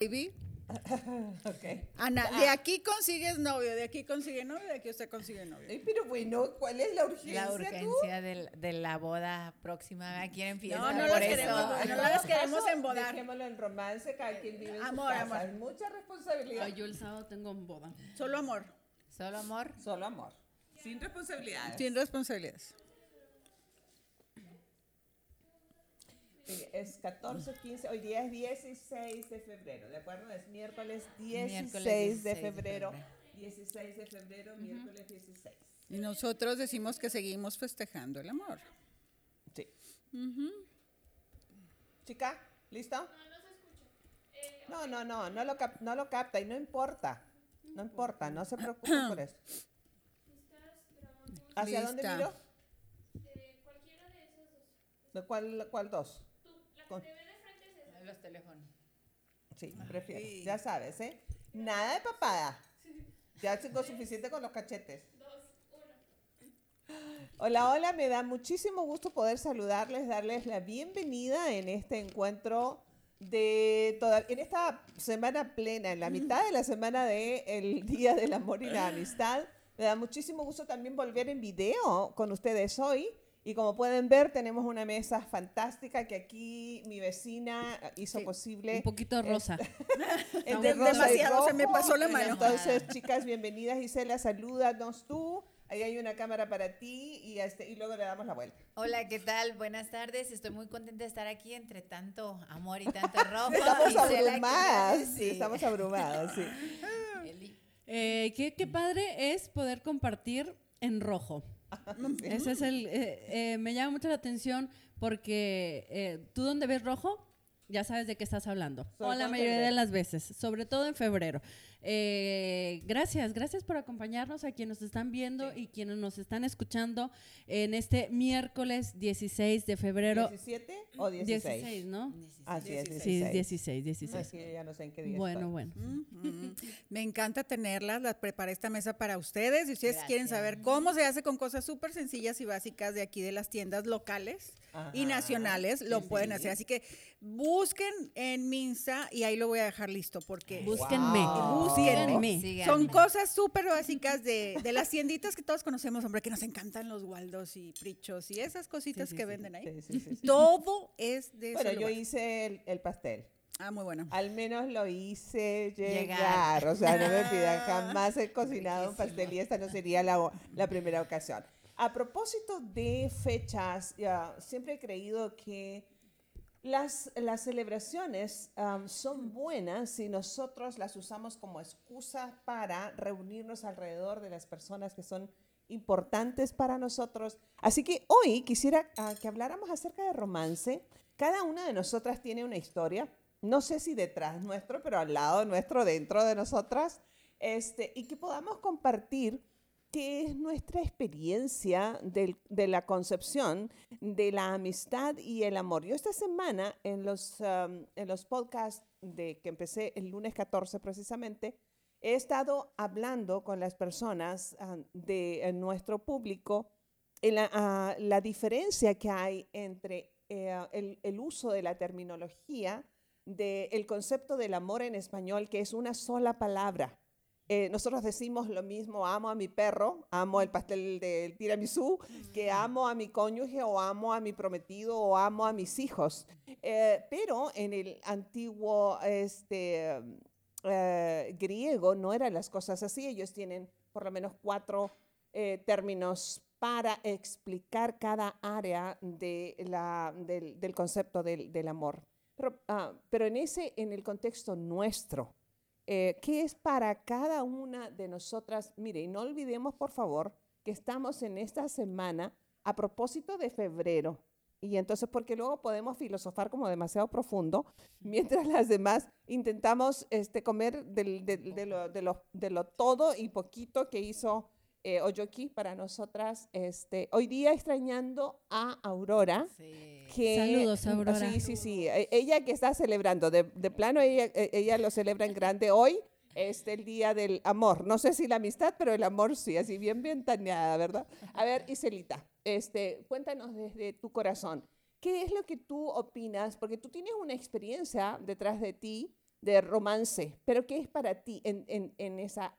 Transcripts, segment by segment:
baby. Ok. Ana, de aquí consigues novio, de aquí consigue novio, de aquí usted consigue novio. Ay, pero bueno, ¿cuál es la urgencia? La tú? urgencia del- de la boda próxima. Quieren fiesta No, no por las eso. queremos, no En las queremos embodar. Dejémoslo en romance, cada quien vive en Amor, su casa. amor. Hay mucha responsabilidad. Ay, yo el sábado tengo boda. Solo amor, Solo amor. Solo amor. Sin responsabilidades. sin responsabilidades. Es 14, 15, hoy día es 16 de febrero, ¿de acuerdo? Es miércoles 16, Miércoles de 16 de febrero. febrero. 16 de febrero, miércoles 16. Y nosotros decimos que seguimos festejando el amor. Sí. Chica, ¿listo? No, no se escucha. No, no, no, no lo, cap- no lo capta y no importa. No importa, no se preocupe por eso. ¿Hacia dónde Lista. miro? ¿De cuál, cuál dos? Con- Los teléfonos. Sí, prefiero. Ya sabes, ¿eh? Nada de papada. Ya tengo suficiente con los cachetes. Hola, hola, me da muchísimo gusto poder saludarles, darles la bienvenida en este encuentro de toda, en esta semana plena, en la mitad de la semana de el Día del Amor y la Amistad. Me da muchísimo gusto también volver en video con ustedes hoy. Y como pueden ver, tenemos una mesa fantástica que aquí mi vecina hizo posible. Un poquito rosa. De- rosa demasiado, se me rojo. pasó la mano. Entonces, chicas, bienvenidas. Gisela, salúdanos tú. Ahí hay una cámara para ti y, este, y luego le damos la vuelta. Hola, ¿qué tal? Buenas tardes. Estoy muy contenta de estar aquí entre tanto amor y tanto rojo. Estamos Gisela, abrumadas. ¿qué Sí, estamos abrumadas, sí. Eh, qué, qué padre es poder compartir en rojo. Ese es el. eh, eh, me llama mucho la atención porque eh, tú donde ves rojo, ya sabes de qué estás hablando. Sobre o la mayoría de las veces, sobre todo en febrero. Eh, gracias, gracias por acompañarnos a quienes nos están viendo y quienes nos están escuchando en este miércoles 16 de febrero. ¿17 o 16? 16, ¿no? Así es, 16. Sí, 16, 16. Así que ya no sé en qué día Bueno, estoy. bueno. Me encanta tenerlas, las preparé esta mesa para ustedes. Si ustedes quieren saber cómo se hace con cosas súper sencillas y básicas de aquí de las tiendas locales y nacionales, lo Sí, pueden sí. hacer. Así que busquen en Minsa y ahí lo voy a dejar listo porque Búsquenme. Wow. Búsquenme. Síganme. son cosas súper básicas de, de las tienditas que todos conocemos, hombre, que nos encantan los Waldos y Prichos y esas cositas Sí, sí, que sí. venden ahí. Sí, sí, sí, sí. Todo es de Bueno, ese yo lugar. hice el, el pastel. Ah, muy bueno. Al menos lo hice llegar. Llegar. O sea, no me pidan, jamás he cocinado un pastel y esta no sería la, la primera ocasión. A propósito de fechas, ya, siempre he creído que las, las celebraciones son buenas si nosotros las usamos como excusa para reunirnos alrededor de las personas que son importantes para nosotros. Así que hoy quisiera ah, que habláramos acerca de romance. Cada una de nosotras tiene una historia, no sé si detrás nuestro, pero al lado nuestro, dentro de nosotras, este, y que podamos compartir qué es nuestra experiencia de la concepción de la amistad y el amor. Yo esta semana en los, um, en los podcasts de que empecé el lunes 14 precisamente, he estado hablando con las personas ah, de nuestro público en la, ah, la diferencia que hay entre eh, el uso de la terminología del concepto del amor en español, que es una sola palabra. Eh, nosotros decimos lo mismo, amo a mi perro, amo el pastel del tiramisú, que amo a mi cónyuge o amo a mi prometido o amo a mis hijos. Eh, pero en el antiguo este, eh, griego no eran las cosas así. Ellos tienen por lo menos cuatro eh, términos para explicar cada área de la- del, del concepto del, del amor. Pero, ah, pero en, ese, en el contexto nuestro, eh, ¿qué es para cada una de nosotras? Mire, y no olvidemos, por favor, que estamos en esta semana a propósito de febrero. Y entonces, porque luego podemos filosofar como demasiado profundo, mientras las demás intentamos este, comer de, lo, de de lo todo y poquito que hizo eh, Oyoki para nosotras. Este, hoy día extrañando a Aurora. Sí. Que, Saludos, Aurora. Sí, sí, sí. E- Ella que está celebrando, de, de plano, ella, e- ella lo celebra en grande hoy. Este el día del amor. No sé si la amistad, pero el amor sí, así bien, bien taneada, ¿verdad? A ver, Iselita, este, cuéntanos desde tu corazón. ¿Qué es lo que tú opinas? Porque tú tienes una experiencia detrás de ti de romance, pero ¿qué es para ti en, en, en esa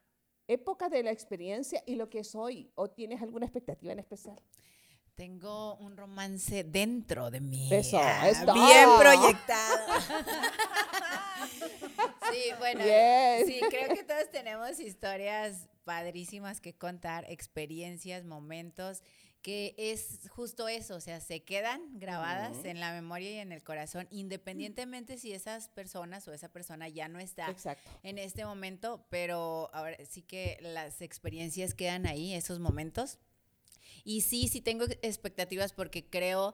época de la experiencia y lo que es hoy? ¿O tienes alguna expectativa en especial? Tengo un romance dentro de mí. Eso, ah. Bien proyectado. sí, bueno, Yes. sí, creo que todos tenemos historias padrísimas que contar, experiencias, momentos, que es justo eso, o sea, se quedan grabadas en la memoria y en el corazón, independientemente si esas personas o esa persona ya no está Exacto. en este momento, pero ahora sí que las experiencias quedan ahí, esos momentos. Y sí, sí tengo expectativas porque creo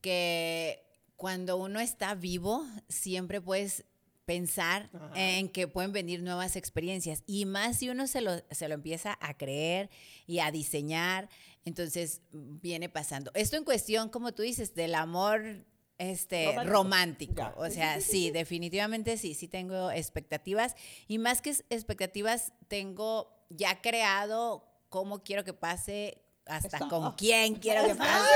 que cuando uno está vivo, siempre puedes pensar Ajá. en que pueden venir nuevas experiencias. Y más si uno se lo, se lo empieza a creer y a diseñar, entonces viene pasando. Esto en cuestión, como tú dices, del amor este Romántico. O sea, sí, definitivamente sí, sí tengo expectativas. Y más que expectativas, tengo ya creado cómo quiero que pase, hasta con quién quiero que pase.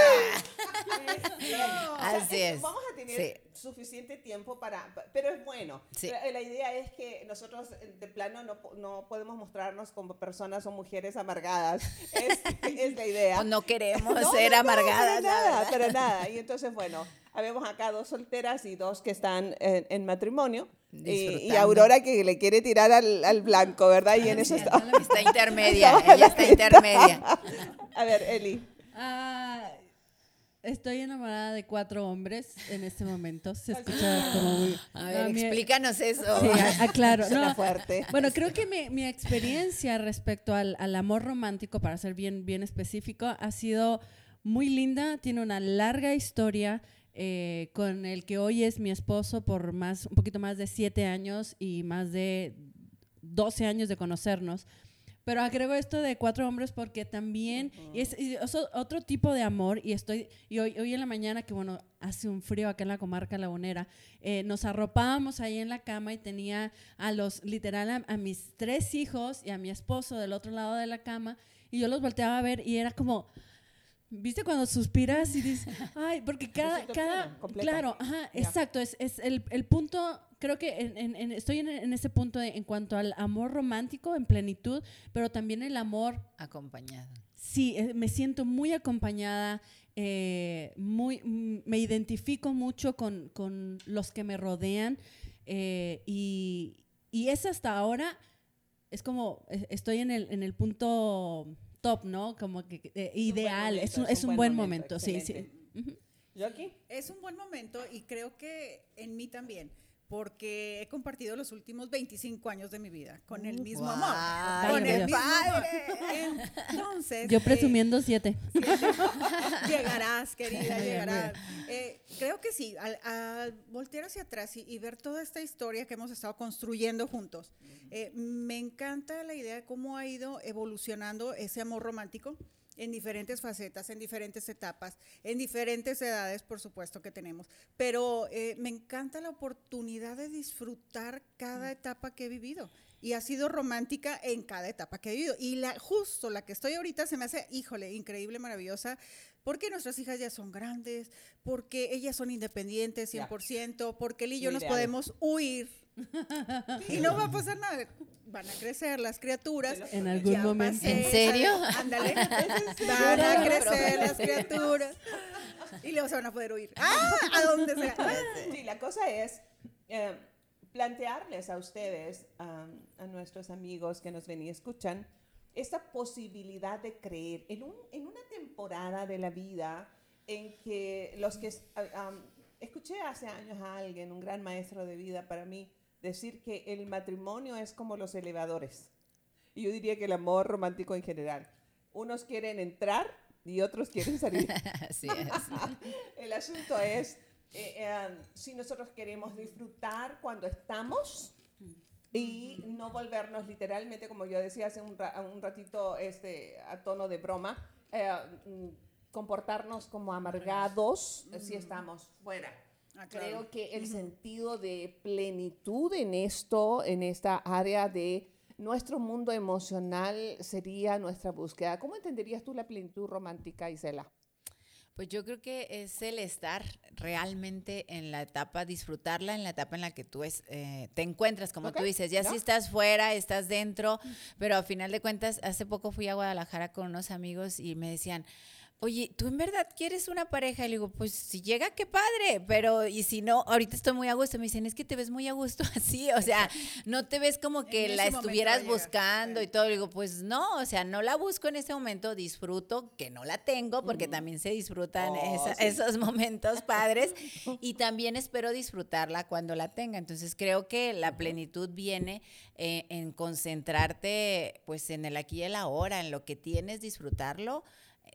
O sea, Así es, Vamos a tener sí. suficiente tiempo para, pa- pero es bueno. Sí. La, idea es que nosotros eh, de plano no, no podemos mostrarnos como personas o mujeres amargadas. Es, es la idea. O no queremos No, ser no, no, amargadas. Para nada, para nada. Y entonces, bueno, habemos acá dos solteras y dos que están en, en matrimonio. Y, y. Aurora que le quiere tirar al, al blanco, ¿verdad? Y en eso está. Está intermedia, ella está intermedia. A ver, Eli. Ah, estoy enamorada de cuatro hombres en este momento. Se escucha como muy... A ver, No, mi- explícanos eso. Sí, aclaro. Suena No, fuerte. Bueno, creo que mi, mi experiencia respecto al, al amor romántico, para ser bien, bien específico, ha sido muy linda. Tiene una larga historia eh, con el que hoy es mi esposo por más, un poquito más de siete años y más de 12 años de conocernos. Pero agrego esto de cuatro hombres porque también es, otro tipo de amor y estoy y hoy, hoy en la mañana que bueno hace un frío acá en la comarca lagunera eh, nos arropábamos ahí en la cama y tenía a los literal a, a mis tres hijos y a mi esposo del otro lado de la cama y yo los volteaba a ver y era como ¿Viste cuando suspiras y dices, ay, porque cada, cada, plena, claro, ajá, exacto, es, es el, el punto, creo que en- en- en- estoy en, en ese punto de- en cuanto al amor romántico en plenitud, pero también el amor Acompañado. Sí, eh, me siento muy acompañada, eh, muy, mm, me identifico mucho con, con los que me rodean eh, y, y es hasta ahora, es como, estoy en el, en el punto top, ¿no? Como que eh, ideal, es un, es un buen momento, sí, sí. Ujú. ¿Joaquín? Es un buen momento y creo que en mí también, porque he compartido los últimos 25 años de mi vida con el mismo Guau, amor. Con qué el mismo amor. padre. Entonces, Yo eh, presumiendo siete. llegarás, querida, bien, llegarás. Eh, creo que sí, al, al voltear hacia atrás y, y ver toda esta historia que hemos estado construyendo juntos, eh, me encanta la idea de cómo ha ido evolucionando ese amor romántico en diferentes facetas, en diferentes etapas, en diferentes edades, por supuesto que tenemos. Pero eh, me encanta la oportunidad de disfrutar cada etapa que he vivido. Y ha sido romántica en cada etapa que he vivido. Y la, justo la que estoy ahorita se me hace, híjole, increíble, maravillosa, porque nuestras hijas ya son grandes, porque ellas son independientes Ya. 100%, porque él y yo nos podemos huir. Y no va a pasar nada. Van a crecer las criaturas. En algún Ya momento. pasé, ¿En serio? Ándale. Van a crecer las criaturas. Y luego se van a poder huir. ¡Ah! A donde sea. Sí, la cosa es eh, plantearles a ustedes, a, a nuestros amigos que nos ven y escuchan, esta posibilidad de creer en, un- en una temporada de la vida en que los que... um, escuché hace años a alguien, un gran maestro de vida para mí, decir que el matrimonio es como los elevadores. Y yo diría que el amor romántico en general. Unos quieren entrar y otros quieren salir. Así es. El asunto es eh, eh, si nosotros queremos disfrutar cuando estamos y no volvernos literalmente, como yo decía hace un, ra- un ratito este, a tono de broma, eh, mm, comportarnos como amargados si estamos fuera. Ah, claro. Creo que el sentido de plenitud en esto, en esta área de nuestro mundo emocional sería nuestra búsqueda. ¿Cómo entenderías tú la plenitud romántica, Isela? Pues yo creo que es el estar realmente en la etapa, disfrutarla en la etapa en la que tú es, eh, te encuentras, como tú dices, ya si estás fuera, estás dentro, pero a final de cuentas, hace poco fui a Guadalajara con unos amigos y me decían, oye, ¿tú en verdad quieres una pareja? Y le digo, pues si llega, qué padre, pero y si no, ahorita estoy muy a gusto. Me dicen, es que te ves muy a gusto así, o sea, no te ves como que la estuvieras buscando y todo. Le digo, pues no, o sea, no la busco en este momento, disfruto que no la tengo, porque también se disfrutan oh, esos momentos padres, y también espero disfrutarla cuando la tenga. Entonces creo que la plenitud viene eh, en concentrarte pues en el aquí y el ahora, en lo que tienes, disfrutarlo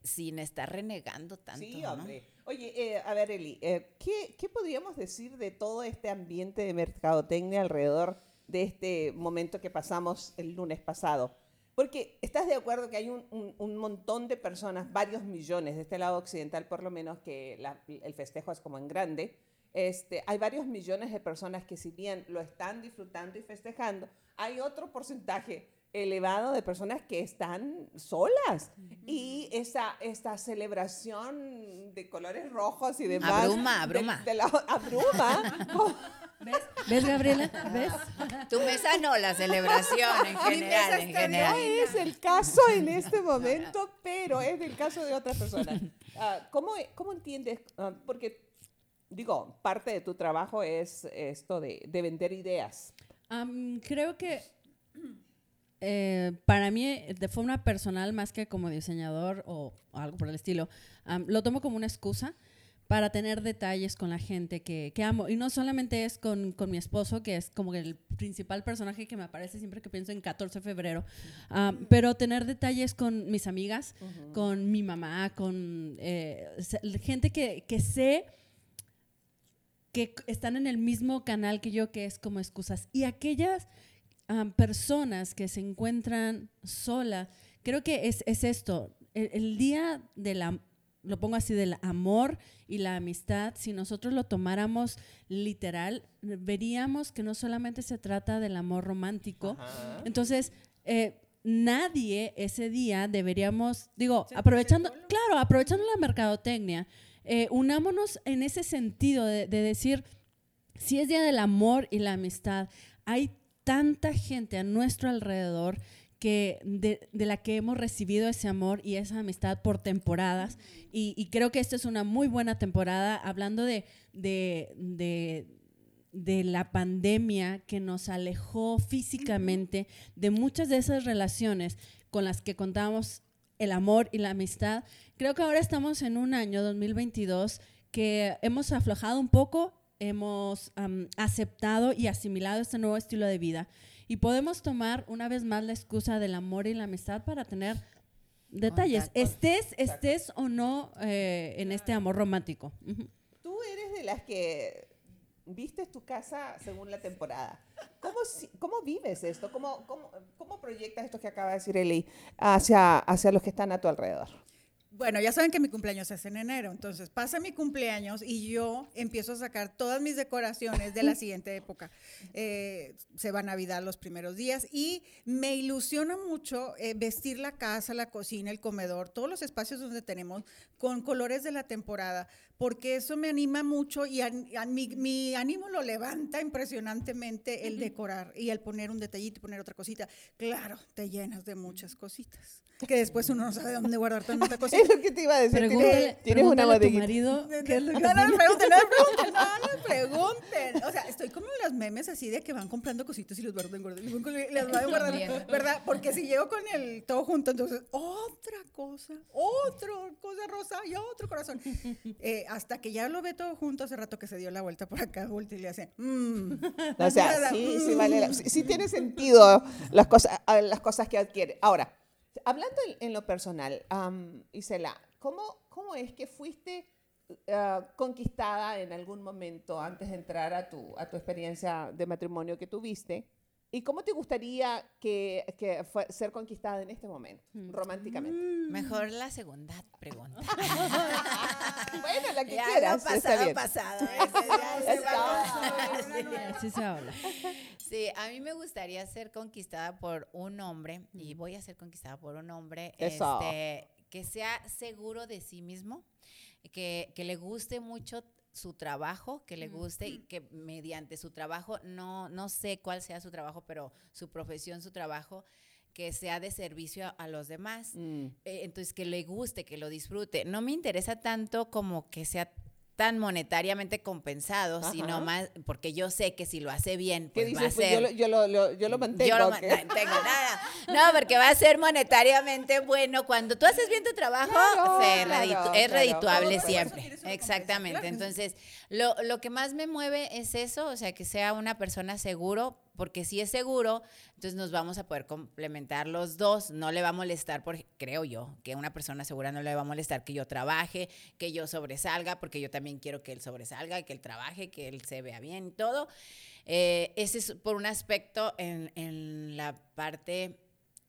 sin estar renegando tanto. Sí, hombre. Oye, eh, a ver, Eli, eh, ¿qué, ¿qué, podríamos decir de todo este ambiente de mercadotecnia alrededor de este momento que pasamos el lunes pasado? Porque estás de acuerdo que hay un, un, montón de personas, varios millones, de este lado occidental por lo menos, que el festejo es como en grande. Este, hay varios millones de personas que si bien lo están disfrutando y festejando, hay otro porcentaje elevado de personas que están solas. Y esa, esta celebración de colores rojos y demás. Abruma, abruma. De, la, abruma. ¿Ves? ¿Ves, Gabriela? ¿Ves? Tu mesa no, la celebración en general. En general. No es el caso en este momento, pero es el caso de otras personas. Ah, ¿cómo, ¿Cómo entiendes? Ah, porque, digo, parte de tu trabajo es esto de, de vender ideas. creo que eh, para mí, de forma personal, más que como diseñador o, algo por el estilo, lo tomo como una excusa para tener detalles con la gente que, que amo. Y no solamente es con, con, mi esposo, que es como el principal personaje que me aparece siempre que pienso en 14 de febrero, pero tener detalles con mis amigas, con mi mamá, con eh, gente que, que sé que están en el mismo canal que yo, que es como excusas. Y aquellas personas que se encuentran solas, creo que es, es esto, el, día de la, lo pongo así, del amor y la amistad, si nosotros lo tomáramos literal, veríamos que no solamente se trata del amor romántico, entonces... Eh, nadie ese día deberíamos, digo, aprovechando, claro, aprovechando la mercadotecnia, eh, unámonos en ese sentido de, de, decir, si es día del amor y la amistad, hay tanta gente a nuestro alrededor que de, la que hemos recibido ese amor y esa amistad por temporadas. Y, creo que esta es una muy buena temporada, hablando de, de, de, la pandemia que nos alejó físicamente de muchas de esas relaciones con las que contábamos el amor y la amistad. Creo que ahora estamos en un año 2022 que hemos aflojado un poco hemos aceptado y asimilado este nuevo estilo de vida. Y podemos tomar una vez más la excusa del amor y la amistad para tener detalles, estés, estés o no eh, en este amor romántico. Tú eres de las que vistes tu casa según la temporada. ¿Cómo, cómo vives esto? ¿Cómo, cómo, cómo proyectas esto que acaba de decir Eli hacia, hacia los que están a tu alrededor? Bueno, ya saben que mi cumpleaños es en enero, entonces pasa mi cumpleaños y yo empiezo a sacar todas mis decoraciones de la siguiente época. Eh, se va Navidad los primeros días y me ilusiona mucho eh, vestir la casa, la cocina, el comedor, todos los espacios donde tenemos con colores de la temporada, porque eso me anima mucho y mi, ánimo lo levanta impresionantemente el decorar y el poner un detallito y poner otra cosita. Claro, te llenas de muchas cositas, que después uno no sabe dónde guardar tanta cosita. es lo que te iba a decir. Pregúntale, ¿Tienes una a tu marido qué es lo que No, no, no pregunten, no pregunten, no, no pregunten. O sea, estoy como en las memes así de que van comprando cositas y los guardan, guardan, las van guardando, ¿verdad? Porque si llego con el todo junto, entonces, otra cosa, otra cosa rosa y otro corazón. Eh, hasta que ya lo ve todo junto, hace rato que se dio la vuelta por acá, vuelta y le hace, mmm. O sea, sí, sí, vale, sí, tiene sentido las cosas, las cosas que adquiere. Ahora, hablando en, lo personal, Isela, ¿cómo, ¿cómo es que fuiste uh, conquistada en algún momento antes de entrar a tu, a tu experiencia de matrimonio que tuviste? ¿Y cómo te gustaría que, que fue, ser conquistada en este momento, mm. románticamente? Mm. Mejor la segunda pregunta. bueno, la que ya, quieras. pasado, está pasado. Así se habla. Sí, a mí me gustaría ser conquistada por un hombre, y mm. voy a ser conquistada por un hombre este, que sea seguro de sí mismo, que, que le guste mucho su trabajo, que le guste y que mediante su trabajo, no, no sé cuál sea su trabajo, pero su profesión, su trabajo, que sea de servicio a, a los demás. Mm. Eh, entonces, que le guste, que lo disfrute. No me interesa tanto como que sea tan monetariamente compensado, Ajá. sino más porque yo sé que si lo hace bien, ¿Qué pues va a? Pues ser yo, lo, yo, lo, lo- yo lo mantengo. yo lo mantengo, nada. No, porque va a ser monetariamente bueno. Cuando tú haces bien tu trabajo, Claro, se claro, reditu- claro. es redituable siempre. Exactamente. Entonces, lo, lo que más me mueve es eso, o sea, que sea una persona seguro, porque si es seguro, entonces nos vamos a poder complementar los dos. No le va a molestar, por, creo yo, que una persona segura no le va a molestar que yo trabaje, que yo sobresalga, porque yo también quiero que él sobresalga, que él trabaje, que él se vea bien y todo. Eh, ese es por un aspecto en, en la parte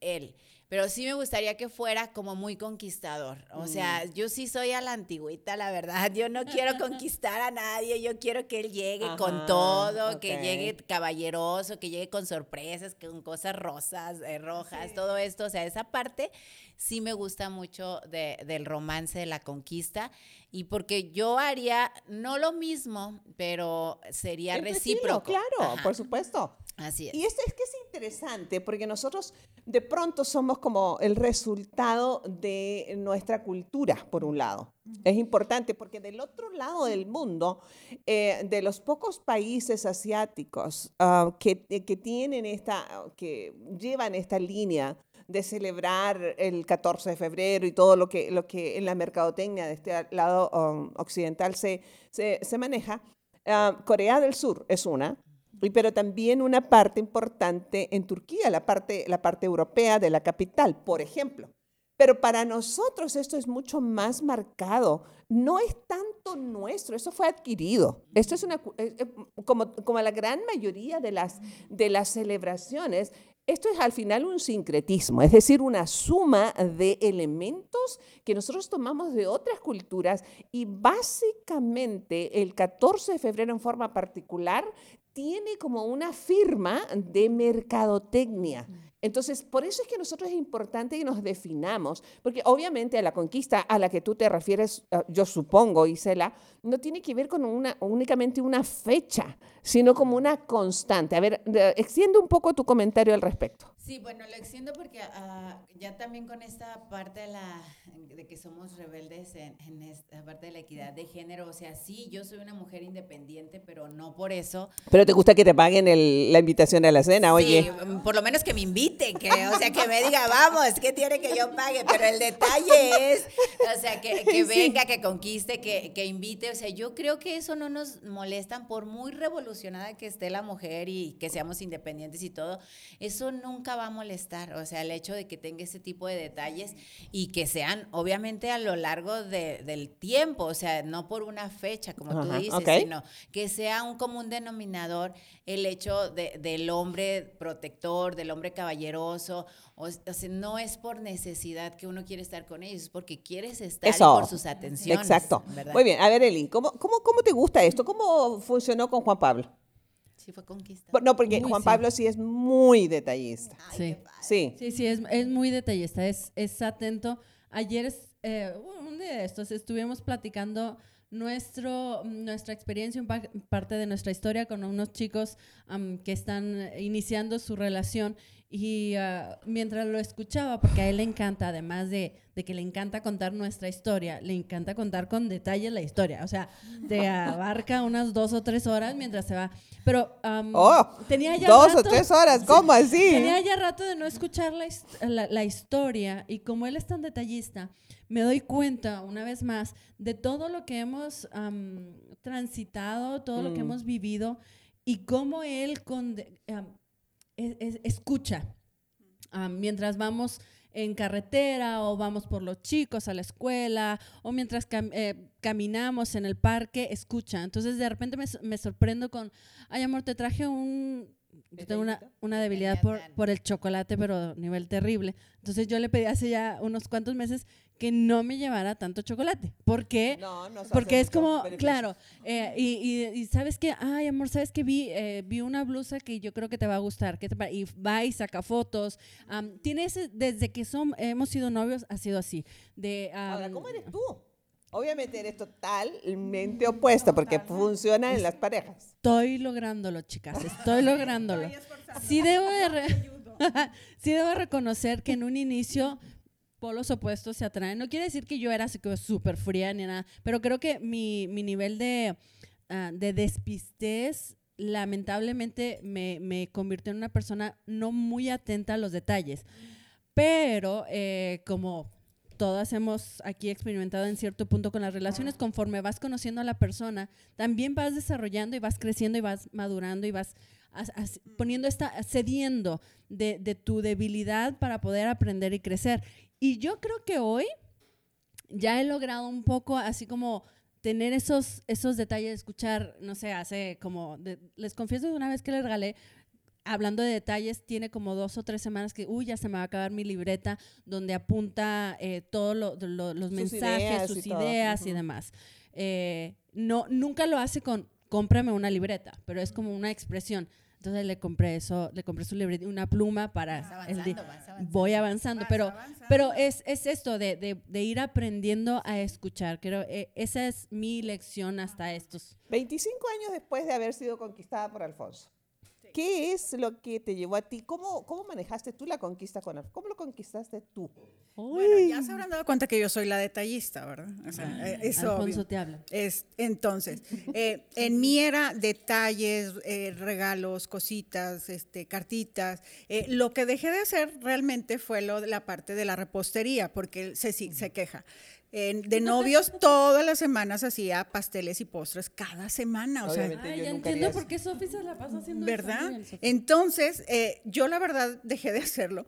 él. Pero sí me gustaría que fuera como muy conquistador. O sea, yo sí soy a la antigüita, la verdad. Yo no quiero conquistar a nadie. Yo quiero que él llegue Ajá, con todo, que llegue caballeroso, que llegue con sorpresas, con cosas rosas, eh, rojas, todo esto. O sea, esa parte sí me gusta mucho de- del romance, de la conquista. Y porque yo haría no lo mismo, pero sería recíproco. Claro, Ajá, por supuesto. Así es. Y esto es que es interesante porque nosotros de pronto somos como el resultado de nuestra cultura, por un lado. Es importante porque del otro lado del mundo, eh, de los pocos países asiáticos ah, que, eh, que tienen esta, que llevan esta línea de celebrar el 14 de febrero y todo lo que, lo que en la mercadotecnia de este lado um, occidental se, se, se maneja, ah, Corea del Sur es una, pero también una parte importante en Turquía, la parte, la parte europea de la capital, por ejemplo. Pero para nosotros esto es mucho más marcado. No es tanto nuestro, eso fue adquirido. Esto es una, eh, eh, como, como la gran mayoría de las, de las celebraciones, esto es al final un sincretismo, es decir, una suma de elementos que nosotros tomamos de otras culturas y básicamente el 14 de febrero en forma particular tiene como una firma de mercadotecnia. Entonces, por eso es que nosotros es importante que nos definamos, porque obviamente la conquista a la que tú te refieres, eh, yo supongo, Isela, no tiene que ver con una, únicamente una fecha, sino como una constante. A ver, de- extiende un poco tu comentario al respecto. Sí, bueno, lo extiendo porque ah, ya también con esta parte de, la, de que somos rebeldes en, en esta parte de la equidad de género, o sea, sí, yo soy una mujer independiente, pero no por eso. Pero te gusta que te paguen el- la invitación a la cena, oye. Sí, mm, por lo menos que me inviten, que, o sea, que me diga, vamos, que tiene que yo pague, pero el detalle es, o sea, que, que venga, que conquiste, que, que invite, o sea, yo creo que eso no nos molestan por muy revolucionada que esté la mujer y que seamos independientes y todo, eso nunca va a molestar, o sea, el hecho de que tenga ese tipo de detalles y que sean, obviamente, a lo largo de- del tiempo, o sea, no por una fecha, como tú Ajá, dices, ok. sino que sea un común denominador el hecho de- del hombre protector, del hombre caballeroso. O, o sea, no es por necesidad que uno quiere estar con ellos, es porque quieres estar por sus atenciones. Exacto. ¿verdad? Muy bien, a ver, Eli, ¿cómo, cómo, ¿cómo te gusta esto? ¿Cómo funcionó con Juan Pablo? Sí, fue conquista. Por- No, porque Uy, Juan sí. Pablo sí es muy detallista. Sí. Sí. Sí, sí, es, es muy detallista, es, es atento. Ayer, es, eh, un día de estos, estuvimos platicando nuestro, nuestra experiencia, un pa- parte de nuestra historia con unos chicos que están iniciando su relación y ah, mientras lo escuchaba, porque a él le encanta, además de, de que le encanta contar nuestra historia, le encanta contar con detalle la historia, o sea, te abarca unas dos o tres horas mientras se va. Pero am, Oh, tenía ya dos o rato- tres horas, ¿cómo así? Tenía ya rato de no escuchar la, la- la historia y como él es tan detallista, me doy cuenta una vez más de todo lo que hemos am, transitado, todo lo que Mm. hemos vivido y cómo él con, am, es- es- escucha am, mientras vamos en carretera o vamos por los chicos a la escuela o mientras cam- eh, caminamos en el parque, escucha. Entonces de repente me, me sorprendo con, ay amor, te traje un... Yo tengo una, debilidad por, por el chocolate, pero a nivel terrible. Entonces yo le pedí hace ya unos cuantos meses que no me llevara tanto chocolate. ¿Por qué? No, no Porque es como, beneficio. claro, eh, y, y- y sabes que, ay amor, sabes que vi, eh, vi una blusa que yo creo que te va a gustar, ¿qué te pare-?" y va y saca fotos. Am, tiene ese, desde que son, hemos sido novios, ha sido así. De, Ahora, am, ¿cómo eres tú? Obviamente eres totalmente opuesta porque funciona en las parejas. Estoy lográndolo, chicas, estoy lográndolo. Sí debo, de sí debo reconocer que en un inicio polos opuestos se atraen. No quiere decir que yo era súper fría ni nada, pero creo que mi, nivel de, de despistez lamentablemente me, me, convirtió en una persona no muy atenta a los detalles. Pero eh, como todas hemos aquí experimentado en cierto punto con las relaciones, conforme vas conociendo a la persona, también vas desarrollando y vas creciendo y vas madurando y vas poniendo esta, cediendo de, de, tu debilidad para poder aprender y crecer. Y yo creo que hoy ya he logrado un poco así como tener esos, esos detalles, escuchar, no sé, hace como, les confieso de una vez que le regalé, hablando de detalles, tiene como dos o tres semanas que, uy, ya se me va a acabar mi libreta donde apunta eh, todos los mensajes, sus ideas y demás. Eh, no, nunca lo hace con, cómprame una libreta, pero es como una expresión. Entonces le compré eso, le compré su libreta, una pluma para el voy avanzando, pero pero es, es esto de, de, de, ir aprendiendo a escuchar. Creo eh, esa es mi lección hasta estos 25 años después de haber sido conquistada por Alfonso. ¿Qué es lo que te llevó a ti? ¿Cómo, cómo manejaste tú la conquista con Alfonso? ¿Cómo lo conquistaste tú? Bueno, ya se habrán dado cuenta que yo soy la detallista, ¿verdad? O sea, eh, eso Alfonso te habla. Es, entonces, eh, en mí era detalles, eh, regalos, cositas, este, cartitas. lo que dejé de hacer realmente fue lo de la parte de la repostería, porque se, se queja de novios todas las semanas hacía pasteles y postres cada semana. O sea, Ay, ya entiendo por qué Sofi se la pasa haciendo ¿Verdad? Entonces, eh, yo la verdad dejé de hacerlo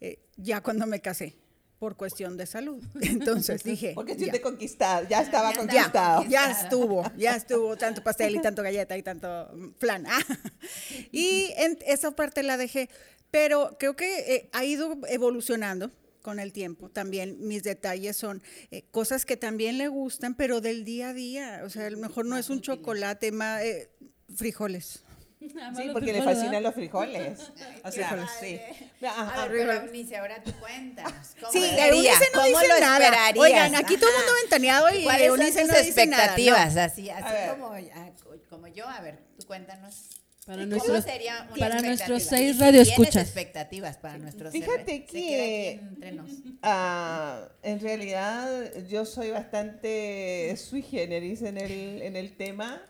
eh, ya cuando me casé por cuestión de salud. Entonces dije. Porque estoy conquistar, ya estaba conquistado. Ya, estuvo, ya estuvo tanto pastel y tanto galleta y tanto flan. y en esa parte la dejé. Pero creo que eh, ha ido evolucionando con el tiempo. También mis detalles son eh, cosas que también le gustan, pero del día a día. O sea, a lo mejor no es un chocolate, más eh, frijoles. Sí, porque le fascinan los frijoles. O sea, sí. Ah, ni ahora tú cuentas. Sí, Eunice no dice nada. Oigan, aquí todo el mundo ventaneado y Eunice no dice nada. expectativas? Así, así como, ah, como yo. A ver, tú cuéntanos. Para, nuestros, para nuestros seis radioescuchas. expectativas para nuestros Fíjate que uh, en realidad yo soy bastante sui generis en el, en el tema.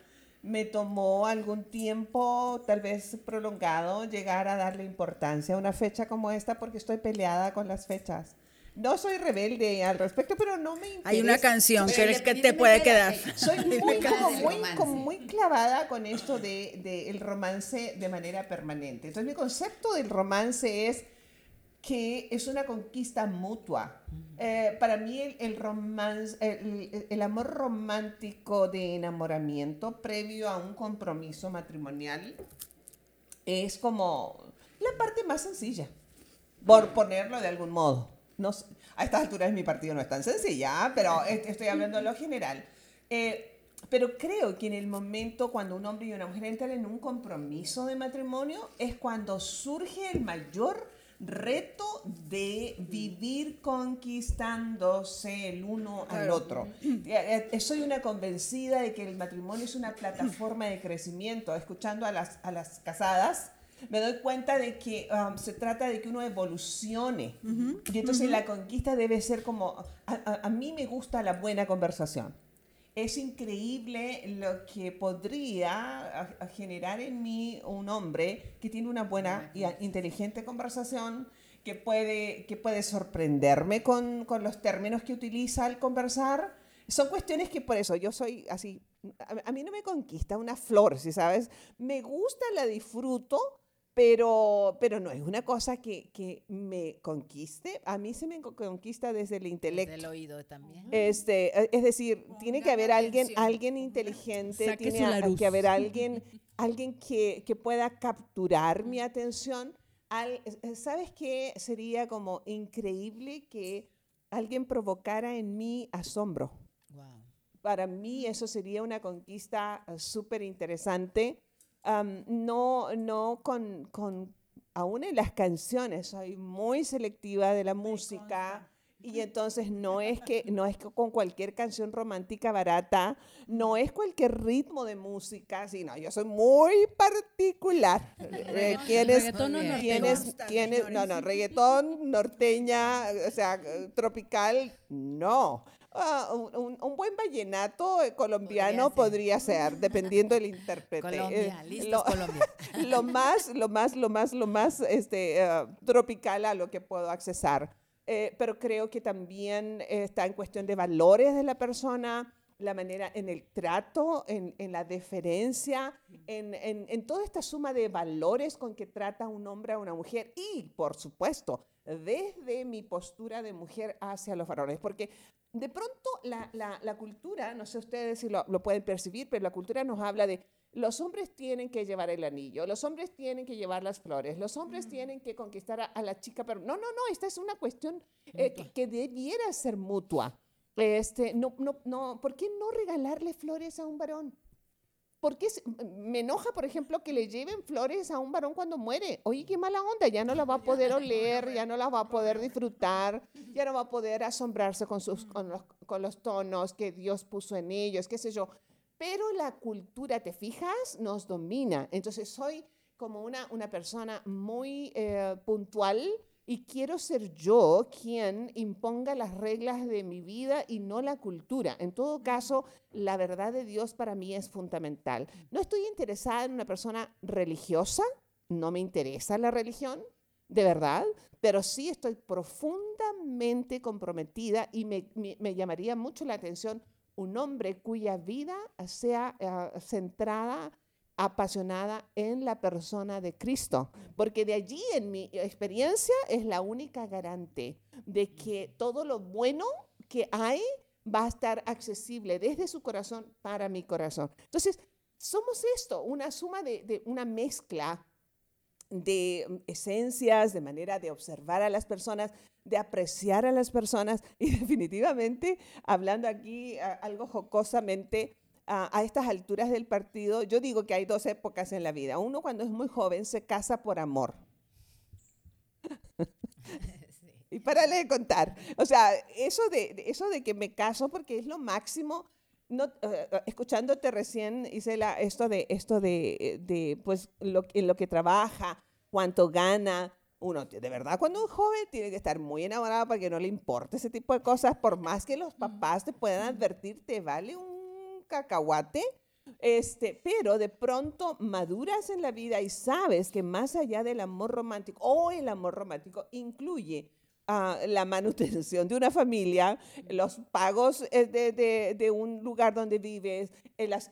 Me tomó algún tiempo, tal vez prolongado, llegar a darle importancia a una fecha como esta porque estoy peleada con las fechas no soy rebelde al respecto, pero no me interesa. Hay una canción que, que te puede quedar. Soy muy, como muy, como muy clavada con esto de, de, el romance de manera permanente. Entonces mi concepto del romance es que es una conquista mutua. Eh, para mí el, el romance, el, el, amor romántico de enamoramiento previo a un compromiso matrimonial es como la parte más sencilla, por ponerlo de algún modo no, a estas alturas mi partido no es tan sencilla, pero estoy hablando de lo general. Eh, pero creo que en el momento cuando un hombre y una mujer entran en un compromiso de matrimonio es cuando surge el mayor reto de vivir conquistándose el uno al otro. Eh, eh, soy una convencida de que el matrimonio es una plataforma de crecimiento. Escuchando a las, a las casadas, me doy cuenta de que um, se trata de que uno evolucione. y entonces la conquista debe ser como, a, mí me gusta la buena conversación. Es increíble lo que podría generar en mí un hombre que tiene una buena y inteligente conversación, que puede, que puede sorprenderme con, con los términos que utiliza al conversar. Son cuestiones que por eso yo soy así, a, a mí no me conquista una flor, si sabes, me gusta, la disfruto, pero, pero no es una cosa que, que, me conquiste. A mí se me conquista desde el intelecto. Desde el oído también. Este, e, es decir, tiene que haber alguien, alguien inteligente, tiene que haber alguien, alguien que, que pueda capturar mi atención. Al, ¿Sabes qué? Sería como increíble que alguien provocara en mí asombro. Wow. Para mí eso sería una conquista eh, súper interesante no, no con, con, aún en las canciones, soy muy selectiva de la música Y entonces no es que no es que con cualquier canción romántica barata, no es cualquier ritmo de música, sino yo soy muy particular. Eh, ¿Quién es, Reggaetón o quién norteño. es- quién es- no, no, reggaetón, norteña, o sea, tropical, no. Ah, un, un- buen vallenato eh, colombiano podría ser, dependiendo del intérprete. Colombia, Eh, listos lo- Colombia. lo más, lo más, lo más, lo más este, eh, tropical a lo que puedo accesar. Eh, pero creo que también está en cuestión de valores de la persona, la manera en el trato, en, en la deferencia, en, en- en toda esta suma de valores con que trata un hombre a una mujer y, por supuesto, desde mi postura de mujer hacia los varones, porque de pronto la, la- la cultura, no sé ustedes si lo, lo pueden percibir, pero la cultura nos habla de los hombres tienen que llevar el anillo, los hombres tienen que llevar las flores, los hombres tienen que conquistar a, a la chica, pero no, no, no, esta es una cuestión eh, que, que debiera ser mutua. Este, no, no, no, ¿Por qué no regalarle flores a un varón? ¿Por qué se- me enoja, por ejemplo, que le lleven flores a un varón cuando muere? Oye, qué mala onda, ya no la va a poder oler, ya no la va a poder disfrutar, ya no va a poder asombrarse con, sus, con, los, con los tonos que Dios puso en ellos, qué sé yo. Pero la cultura, ¿te fijas? Nos domina. Entonces soy como una, una persona muy eh, puntual y quiero ser yo quien imponga las reglas de mi vida y no la cultura. En todo caso, la verdad de Dios para mí es fundamental. No estoy interesada en una persona religiosa, no me interesa la religión, de verdad, pero sí estoy profundamente comprometida y me, me- me llamaría mucho la atención un hombre cuya vida sea eh, centrada, apasionada en la persona de Cristo, porque de allí en mi experiencia es la única garante de que todo lo bueno que hay va a estar accesible desde su corazón para mi corazón. Entonces, somos esto, una suma de, de una mezcla de esencias, de manera de observar a las personas, de apreciar a las personas y definitivamente, hablando aquí algo jocosamente, a, a estas alturas del partido, yo digo que hay dos épocas en la vida. Uno cuando es muy joven se casa por amor. Y párale de contar. O sea, eso de, eso de que me caso porque es lo máximo. No, eh, escuchándote recién, Isela, esto de, esto de, eh, de pues, lo, en lo que trabaja, cuánto gana. Uno, de verdad, cuando un joven tiene que estar muy enamorado para que no le importe ese tipo de cosas, por más que los papás te puedan advertir, te vale un cacahuate. Este, pero de pronto maduras en la vida y sabes que más allá del amor romántico o el amor romántico incluye ah, la manutención de una familia, los pagos eh, de, de- un lugar donde vives,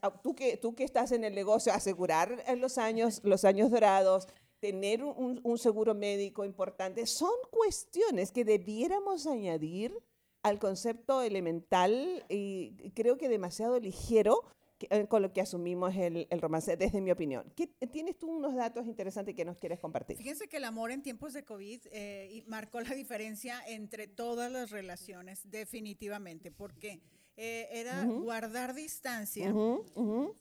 ah, tú, que, tú que estás en el negocio, asegurar eh, los años, los años dorados, tener un, un seguro médico importante, son cuestiones que debiéramos añadir al concepto elemental y creo que demasiado ligero eh, con lo que asumimos el, el romance, desde mi opinión. ¿Qué- ¿Tienes tú unos datos interesantes que nos quieres compartir? Fíjense que el amor en tiempos de COVID eh, marcó la diferencia entre todas las relaciones, definitivamente, porque eh, era guardar distancia, Ujú, ujú.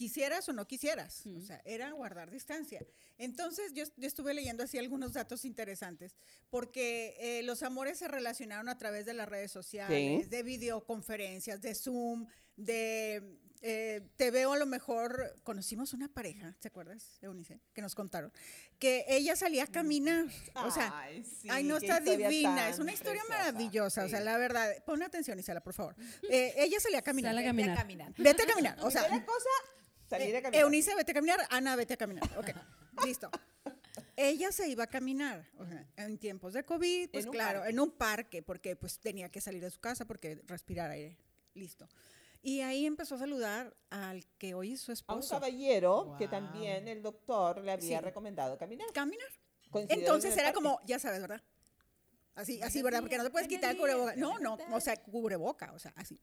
Quisieras o no quisieras, o sea, era guardar distancia. Entonces, yo, yo estuve leyendo así algunos datos interesantes, porque eh, los amores se relacionaron a través de las redes sociales, de videoconferencias, de Zoom, de... eh, te veo a lo mejor, conocimos una pareja, ¿te acuerdas, Eunice? Que nos contaron, que ella salía a caminar, o sea, Ay, sí, Ay, no está divina, es una historia preciosa, maravillosa, o sea, sí. la verdad, pon atención, Isela, por favor. Eh, ella salía a caminar. Sale a Vete caminar. caminar. Vete a caminar, o sea, Primera cosa, salir a eh, caminar. Eunice, vete a caminar, Ana, vete a caminar, ok, listo. Ella se iba a caminar, o sea, en tiempos de COVID, pues En claro, en un parque, porque pues tenía que salir de su casa porque respirar aire, listo. Y ahí empezó a saludar al que hoy es su a un esposo. caballero que también el doctor le había Sí. recomendado caminar. Caminar. Entonces era como, ya sabes, ¿verdad? Así, así, ¿verdad? Porque no te puedes quitar el cubreboca. No, no, o sea, cubreboca, o sea, así.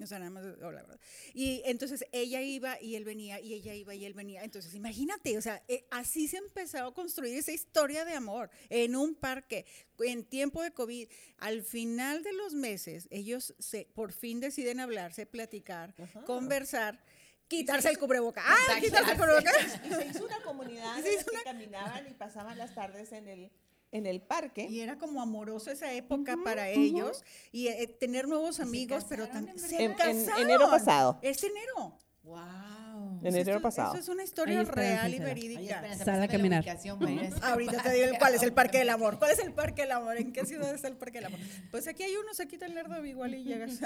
O sea, nada más, oh, la verdad. Y entonces ella iba y él venía, y ella iba y él venía. Entonces, imagínate, o sea, eh, así se empezó a construir esa historia de amor en un parque, en tiempo de COVID. Al final de los meses, ellos se, por fin deciden hablarse, platicar, conversar, quitarse el cubreboca. ¡Ah, quitarse el cubreboca! Y se hizo una comunidad hizo que caminaban y pasaban las tardes en el, en el parque. Y era como amoroso esa época para ellos y eh, tener nuevos amigos, pero también se En- en enero pasado. Este enero. Wow. En enero pasado. Eso es una historia real y verídica. Sal a caminar. Ahorita te digo cuál es el Parque del Amor. ¿Cuál es el Parque del Amor? ¿En qué ciudad está el Parque del Amor? Pues aquí hay unos, aquí está el Lerdo, igual y llegas.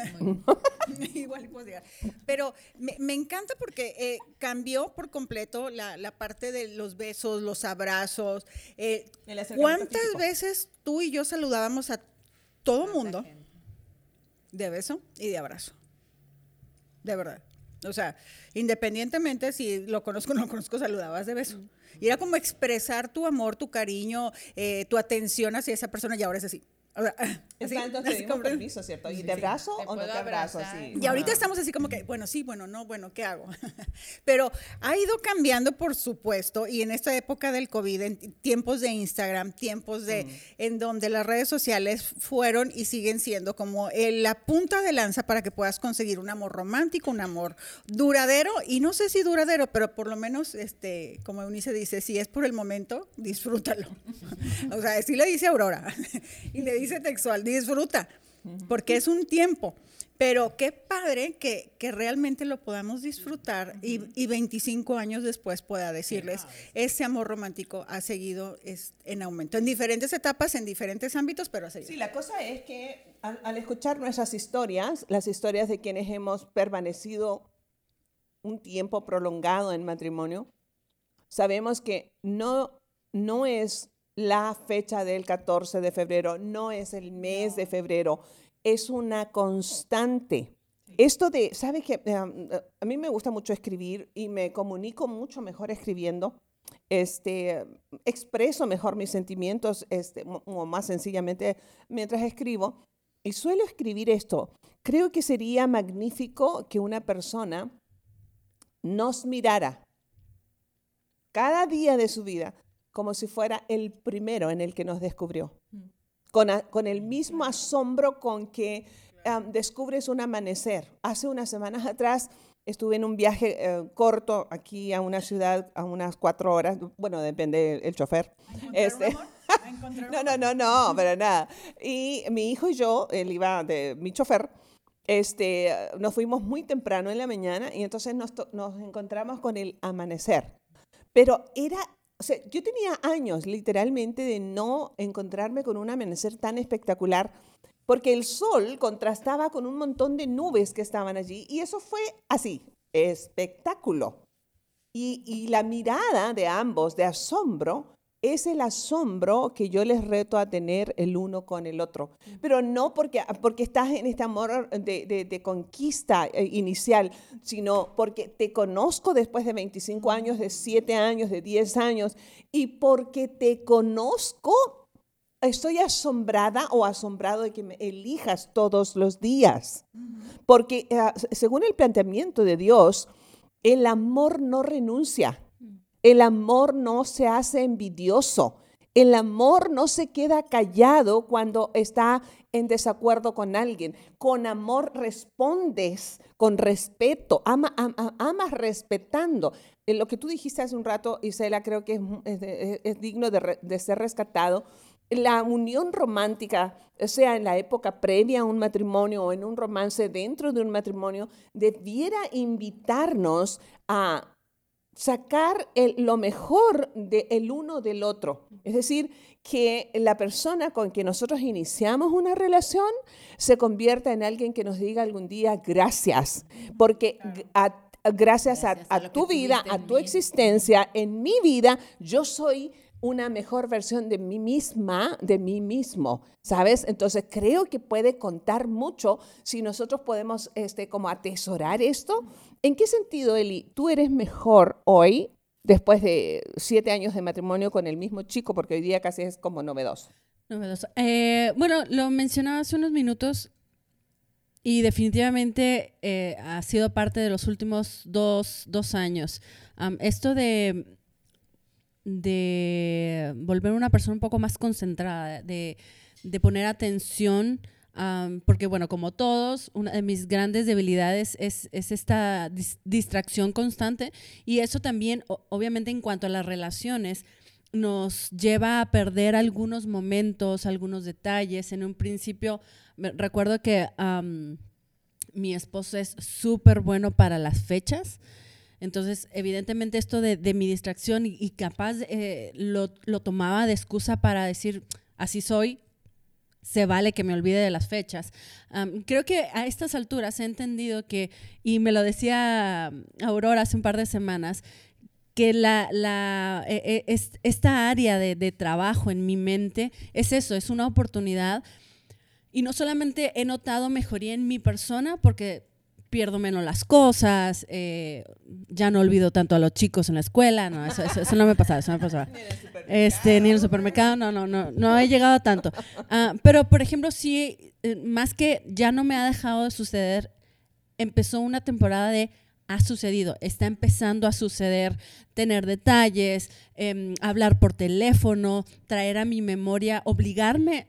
igual y puedes llegar. Pero me, me encanta porque eh, cambió por completo la, la parte de los besos, los abrazos. eh, ¿Cuántas físico. veces tú y yo saludábamos a todo mundo de beso y de abrazo? De verdad. O sea, independientemente si lo conozco o no lo conozco, saludabas de beso. Y era como expresar tu amor, tu cariño, eh, tu atención hacia esa persona y ahora es así. O sea, Es así, tanto así como- permiso, ¿cierto? ¿Y te abrazo ¿Te o no te abrazo? abrazar? Sí. Y ahorita estamos así como que, bueno, sí, bueno, no, bueno, ¿qué hago? Pero ha ido cambiando, por supuesto, y en esta época del COVID, en tiempos de Instagram, tiempos de, en donde las redes sociales fueron y siguen siendo como el- la punta de lanza para que puedas conseguir un amor romántico, un amor duradero, y no sé si duradero, pero por lo menos, este, como Eunice dice, si es por el momento, disfrútalo. o sea, sí le dice Aurora, y le dice textual, disfruta porque es un tiempo. Pero qué padre que, que realmente lo podamos disfrutar y, y 25 años después pueda decirles, ese amor romántico ha seguido es, en aumento, en diferentes etapas, en diferentes ámbitos, pero ha seguido. Sí, la cosa es que al, al escuchar nuestras historias, las historias de quienes hemos permanecido un tiempo prolongado en matrimonio, sabemos que no, no es la fecha del 14 de febrero, no es el mes de febrero, es una constante. Esto de, ¿sabe qué? Um, a mí me gusta mucho escribir y me comunico mucho mejor escribiendo. Este, expreso mejor mis sentimientos este, o más sencillamente mientras escribo. Y suelo escribir esto. Creo que sería magnífico que una persona nos mirara cada día de su vida como si fuera el primero en el que nos descubrió. Con, a- con el mismo asombro con que am, descubres un amanecer. Hace unas semanas atrás estuve en un viaje eh, corto aquí a una ciudad a unas cuatro horas, bueno, depende el chofer. Este, no, no, no, no, para nada. Y mi hijo y yo, él iba de mi chofer, este, nos fuimos muy temprano en la mañana y entonces nos, nos encontramos con el amanecer. Pero era, o sea, yo tenía años literalmente de no encontrarme con un amanecer tan espectacular porque el sol contrastaba con un montón de nubes que estaban allí y eso fue así, espectáculo. Y, y la mirada de ambos de asombro es el asombro que yo les reto a tener el uno con el otro. Pero no porque, porque estás en este amor de, de- de conquista eh, inicial, sino porque te conozco después de 25 años, de 7 años, de 10 años, y porque te conozco, estoy asombrada o asombrado de que me elijas todos los días. Porque eh, según el planteamiento de Dios, el amor no renuncia. El amor no se hace envidioso. El amor no se queda callado cuando está en desacuerdo con alguien. Con amor respondes, con respeto, ama, ama- amas respetando. Eh, Lo que tú dijiste hace un rato, Isela, creo que es, digno de ser rescatado. La unión romántica, sea en la época previa a un matrimonio o en un romance dentro de un matrimonio, debiera invitarnos a sacar el- lo mejor del uno del otro. Es decir, que la persona con que nosotros iniciamos una relación se convierta en alguien que nos diga algún día gracias, porque a- gracias, a- tu vida, a tu mí. existencia, en mi vida, yo soy una mejor versión de mí misma, de mí mismo, ¿sabes? Entonces creo que puede contar mucho si nosotros podemos este, como atesorar esto. ¿En qué sentido, Eli? ¿Tú eres mejor hoy, después de siete años de matrimonio con el mismo chico, porque hoy día casi es como novedoso? Novedoso. Eh, bueno, lo mencionaba hace unos minutos y definitivamente eh, ha sido parte de los últimos dos, dos años. Esto de, de volver una persona un poco más concentrada, de, de poner atención, am, porque bueno, como todos, una de mis grandes debilidades es, es esta dis- distracción constante y eso también, obviamente en cuanto a las relaciones, nos lleva a perder algunos momentos, algunos detalles. En un principio, recuerdo que mi esposo es súper bueno para las fechas. Entonces, evidentemente esto de, mi distracción y, capaz eh, lo, lo, tomaba de excusa para decir, así soy, se vale que me olvide de las fechas. creo que a estas alturas he entendido que, y me lo decía Aurora hace un par de semanas, que la, la, e, e, esta área de, de, trabajo en mi mente es eso, es una oportunidad. Y no solamente he notado mejoría en mi persona, porque pierdo menos las cosas, eh, ya no olvido tanto a los chicos en la escuela, no, eso, eso, no me pasaba, eso no me pasaba. Este, ni en el supermercado, no, no, no, no he llegado a tanto. Ah, pero, por ejemplo, sí, eh, más que ya no me ha dejado de suceder, empezó una temporada de ha sucedido, está empezando a suceder, tener detalles, em, hablar por teléfono, traer a mi memoria, obligarme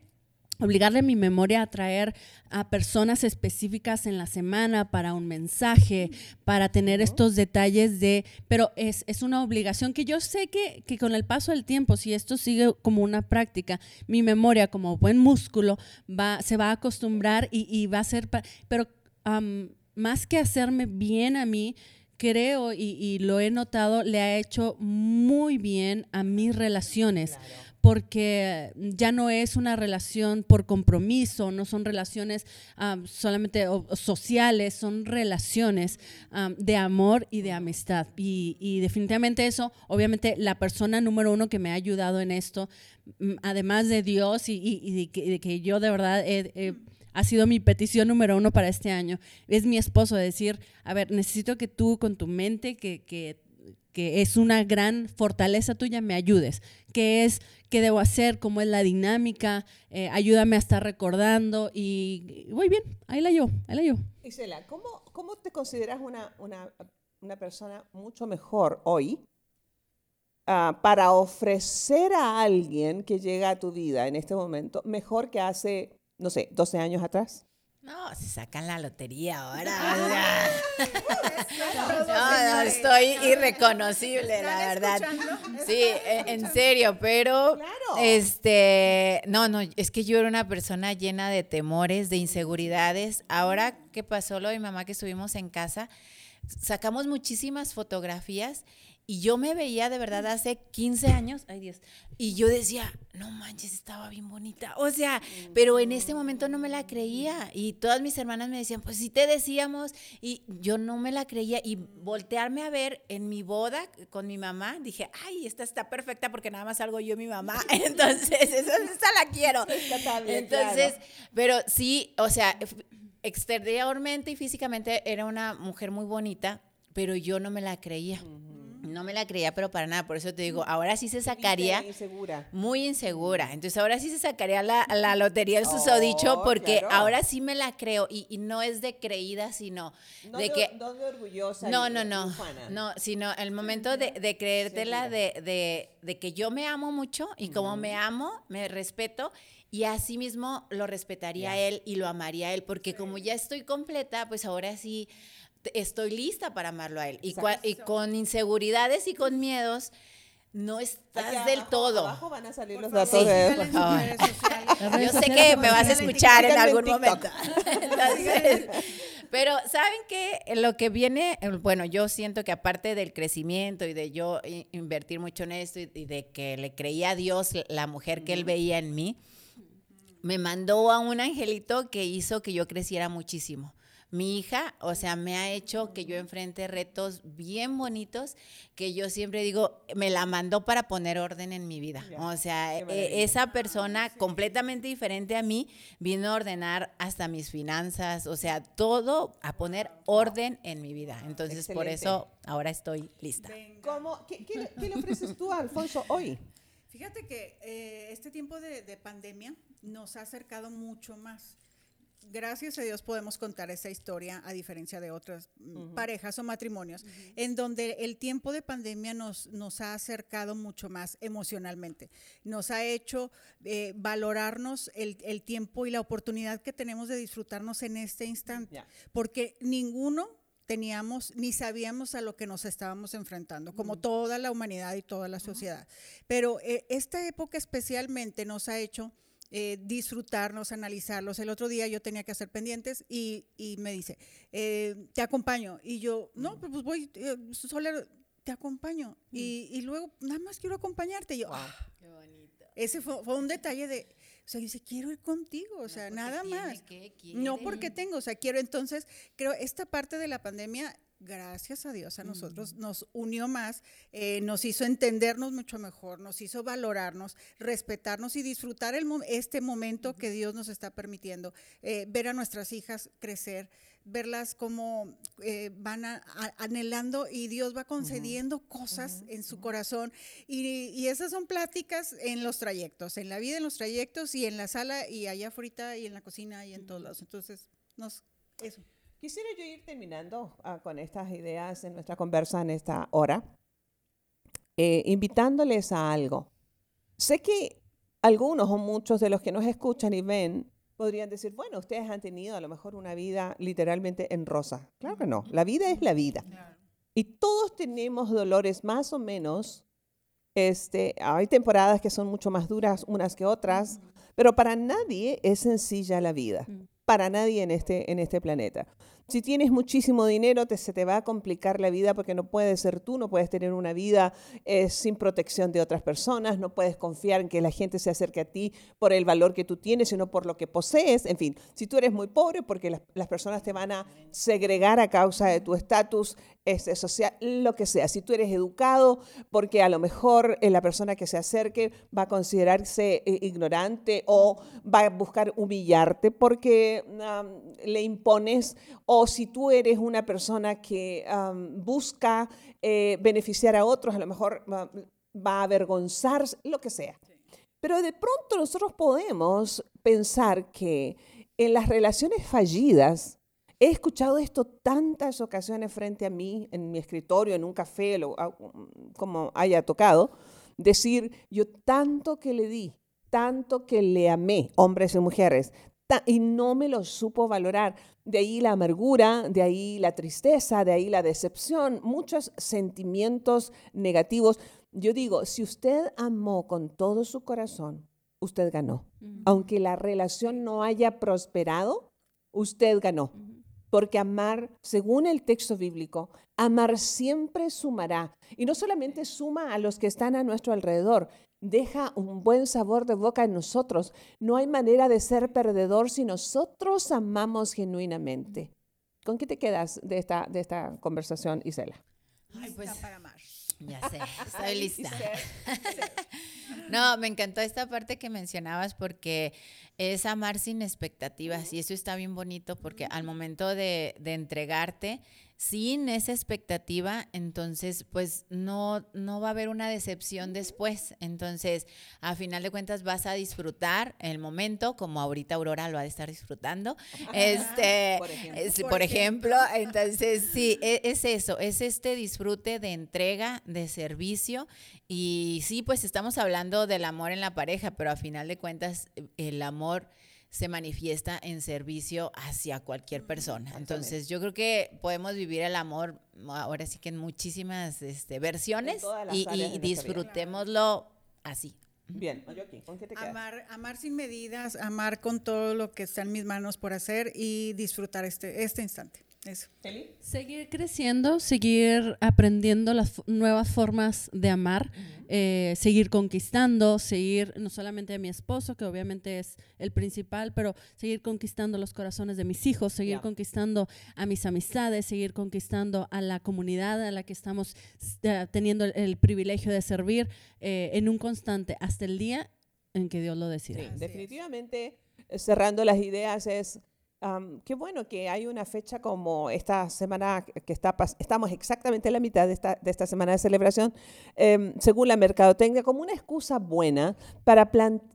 obligarle mi memoria a traer a personas específicas en la semana para un mensaje, para tener estos detalles de, pero es, es una obligación que yo sé que, que, con el paso del tiempo, si esto sigue como una práctica, mi memoria como buen músculo va, se va a acostumbrar y, y va a ser, pero más que hacerme bien a mí, creo y, y, lo he notado, le ha hecho muy bien a mis relaciones porque ya no es una relación por compromiso, no son relaciones solamente sociales, son relaciones de amor y de amistad. Y, definitivamente eso, obviamente la persona número uno que me ha ayudado en esto, mm, además de Dios y, de, que, yo de verdad ha sido mi petición número uno para este año, es mi esposo, decir, a ver, necesito que tú con tu mente, que, que que es una gran fortaleza tuya, me ayudes. ¿Qué es, qué debo hacer? ¿Cómo es la dinámica? Eh, ayúdame a estar recordando y, muy bien, ahí la yo, ahí la yo. Isela, ¿cómo, cómo te consideras una, una, una persona mucho mejor hoy uh, para ofrecer a alguien que llega a tu vida en este momento mejor que hace, no sé, 12 años atrás? No, se sacan la lotería ahora. no, estoy irreconocible, la verdad. Sí, e, en serio, pero este, no, no, es que yo era una persona llena de temores, de inseguridades. Ahora ¿qué pasó lo de mi mamá que estuvimos en casa, sacamos muchísimas fotografías y yo me veía de verdad hace 15 años, ay Dios, y yo decía, no manches, estaba bien bonita. O sea, pero en ese momento no me la creía. Y todas mis hermanas me decían, pues sí te decíamos. Y yo no me la creía. Y voltearme a ver en mi boda con mi mamá, dije, ay, esta está perfecta porque nada más salgo yo y mi mamá. Entonces, esa, la quiero. Entonces, pero sí, o sea, exteriormente y físicamente era una mujer muy bonita, pero yo no me la creía. No me la creía, pero para nada. Por eso te digo, ahora sí se sacaría. Muy insegura. Muy insegura. Entonces ahora sí se sacaría la, la lotería del susodicho, oh, porque ahora sí me la creo. Y, no es de creída, sino de, que. No de orgullosa. No, no, no. No, sino el momento de, de creértela, de, de, que yo me amo mucho y como me amo, me respeto. Y así mismo lo respetaría él y lo amaría él, porque como ya estoy completa, pues ahora sí estoy lista para amarlo a él. Y, y con inseguridades y con miedos, no estás del todo. Abajo van a salir los datos de Yo sé que me vas a escuchar en algún momento. pero saben que lo que viene, bueno, yo siento que aparte del crecimiento y de yo invertir mucho en esto y de que le creía a Dios la mujer que él veía en mí, me mandó a un angelito que hizo que yo creciera muchísimo. Mi hija, o sea, me ha hecho que yo enfrente retos bien bonitos que yo siempre digo, me la mandó para poner orden en mi vida. O sea, e, esa persona completamente diferente a mí vino a ordenar hasta mis finanzas, o sea, todo a poner orden en mi vida. Entonces, por eso ahora estoy lista. ¿Cómo, qué, le ofreces tú a Alfonso hoy? Fíjate que eh, este tiempo de, de pandemia nos ha acercado mucho más gracias a Dios podemos contar esa historia a diferencia de otras mm, parejas o matrimonios, en donde el tiempo de pandemia nos, nos ha acercado mucho más emocionalmente, nos ha hecho eh, valorarnos el, el, tiempo y la oportunidad que tenemos de disfrutarnos en este instante, porque ninguno teníamos ni sabíamos a lo que nos estábamos enfrentando, como toda la humanidad y toda la sociedad. Pero eh, esta época especialmente nos ha hecho eh, disfrutarnos, analizarlos. El otro día yo tenía que hacer pendientes y, y me dice, eh, te acompaño. Y yo, no, pues voy, eh, sola, te acompaño. Y, y, luego, nada más quiero acompañarte. Y yo, ah, qué bonito. Ese fue, fue, un detalle de, o sea, dice, quiero ir contigo, o sea, nada más. no porque tengo, o sea, quiero. Entonces, creo, esta parte de la pandemia gracias a Dios a nosotros nos unió más, eh, nos hizo entendernos mucho mejor, nos hizo valorarnos, respetarnos y disfrutar el, este momento que Dios nos está permitiendo, eh, ver a nuestras hijas crecer, verlas como eh, van anhelando y Dios va concediendo cosas en su corazón. Y, esas son pláticas en los trayectos, en la vida, en los trayectos y en la sala y allá afuera y en la cocina y en todos lados. Entonces, nos, eso. Quisiera yo ir terminando ah, con estas ideas en nuestra conversa en esta hora, eh, invitándoles a algo. Sé que algunos o muchos de los que nos escuchan y ven podrían decir, bueno, ustedes han tenido a lo mejor una vida literalmente en rosa. Claro que no, la vida es la vida. Y todos tenemos dolores más o menos. Este, hay temporadas que son mucho más duras unas que otras, pero para nadie es sencilla la vida. Para nadie en este, en este planeta. Si tienes muchísimo dinero, te, se te va a complicar la vida porque no puedes ser tú, no puedes tener una vida eh, sin protección de otras personas, no puedes confiar en que la gente se acerque a ti por el valor que tú tienes, sino por lo que posees. En fin, si tú eres muy pobre, porque las, personas te van a segregar a causa de tu estatus este, social, lo que sea. Si tú eres educado, porque a lo mejor eh, la persona que se acerque va a considerarse eh, ignorante o va a buscar humillarte porque le impones si tú eres una persona que busca eh, beneficiar a otros, a lo mejor va, a avergonzarse, lo que sea. Pero de pronto nosotros podemos pensar que en las relaciones fallidas, he escuchado esto tantas ocasiones frente a mí, en mi escritorio, en un café, como haya tocado, decir, yo tanto que le di, tanto que le amé, hombres y mujeres, y no me lo supo valorar. De ahí la amargura, de ahí la tristeza, de ahí la decepción, muchos sentimientos negativos. Yo digo, si usted amó con todo su corazón, usted ganó. Aunque la relación no haya prosperado, usted ganó. Porque amar, según el texto bíblico, amar siempre sumará. Y no solamente suma a los que están a nuestro alrededor, deja un buen sabor de boca en nosotros. No hay manera de ser perdedor si nosotros amamos genuinamente. ¿Con qué te quedas de esta, de esta conversación, Isela? Ay, pues, Ya sé, estoy lista. no, me encantó esta parte que mencionabas porque es amar sin expectativas y eso está bien bonito porque al momento de, de entregarte, sin esa expectativa, entonces pues no, no va a haber una decepción después. Entonces, a final de cuentas vas a disfrutar el momento, como ahorita Aurora lo ha de estar disfrutando. este, por ejemplo. entonces sí, e, es, eso, es este disfrute de entrega, de servicio. Y sí, pues estamos hablando del amor en la pareja, pero a final de cuentas el amor se manifiesta en servicio hacia cualquier persona. Entonces, yo creo que podemos vivir el amor ahora sí que en muchísimas este, versiones y, disfrutémoslo así. Bien, ¿con qué te quedas? Amar, amar sin medidas, amar con todo lo que está en mis manos por hacer y disfrutar este, este instante. Seguir creciendo, seguir aprendiendo las nuevas formas de amar, eh, seguir conquistando, seguir no solamente a mi esposo, que obviamente es el principal, pero seguir conquistando los corazones de mis hijos, seguir conquistando a mis amistades, seguir conquistando a la comunidad a la que estamos eh, teniendo el, privilegio de servir eh, en un constante hasta el día en que Dios lo decida. definitivamente, cerrando las ideas es qué bueno que hay una fecha como esta semana que está, estamos exactamente en la mitad de esta, de esta semana de celebración, em, según la mercadotecnia, como una excusa buena para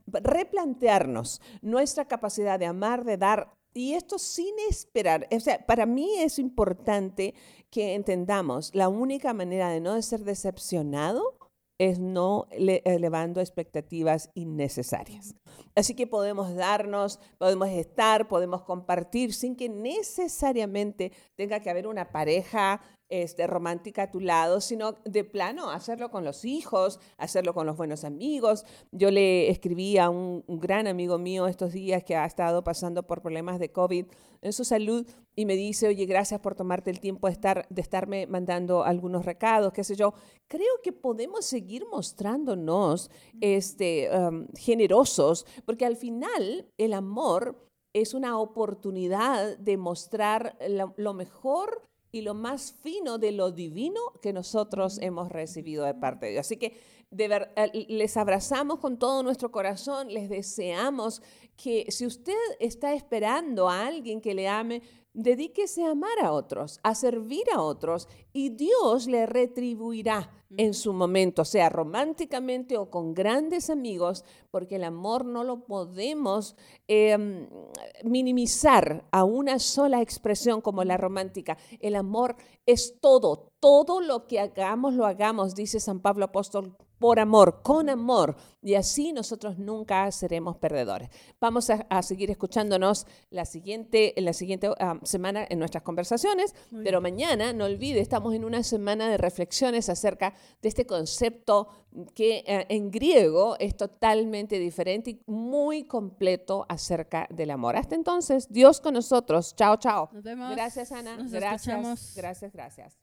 replantearnos nuestra capacidad de amar, de dar, y esto sin esperar. O sea, para mí es importante que entendamos la única manera de no ser decepcionado es no elevando expectativas innecesarias. Así que podemos darnos, podemos estar, podemos compartir sin que necesariamente tenga que haber una pareja este, romántica a tu lado, sino de plano hacerlo con los hijos, hacerlo con los buenos amigos. Yo le escribí a un, gran amigo mío estos días que ha estado pasando por problemas de COVID en su salud y me dice, oye, gracias por tomarte el tiempo de, estar, de estarme mandando algunos recados, qué sé yo. Creo que podemos seguir mostrándonos este, um, generosos, porque al final el amor es una oportunidad de mostrar lo mejor y lo más fino de lo divino que nosotros hemos recibido de parte de Dios. Así que eh, les abrazamos con todo nuestro corazón, les deseamos que si usted está esperando a alguien que le ame, dedíquese a amar a otros, a servir a otros y Dios le retribuirá en su momento, sea románticamente o con grandes amigos, porque el amor no lo podemos em, minimizar a una sola expresión como la romántica. El amor es todo, todo lo que hagamos, lo hagamos, dice San Pablo Apóstol por amor, con amor, y así nosotros nunca seremos perdedores. Vamos a, seguir escuchándonos la siguiente, la siguiente ah, semana en nuestras conversaciones, pero mañana, no olvide, estamos en una semana de reflexiones acerca de este concepto que eh, en griego es totalmente diferente y muy completo acerca del amor. Hasta entonces, Dios con nosotros. Chao, chao. Nos vemos. Gracias, Ana. Nos gracias, gracias, gracias.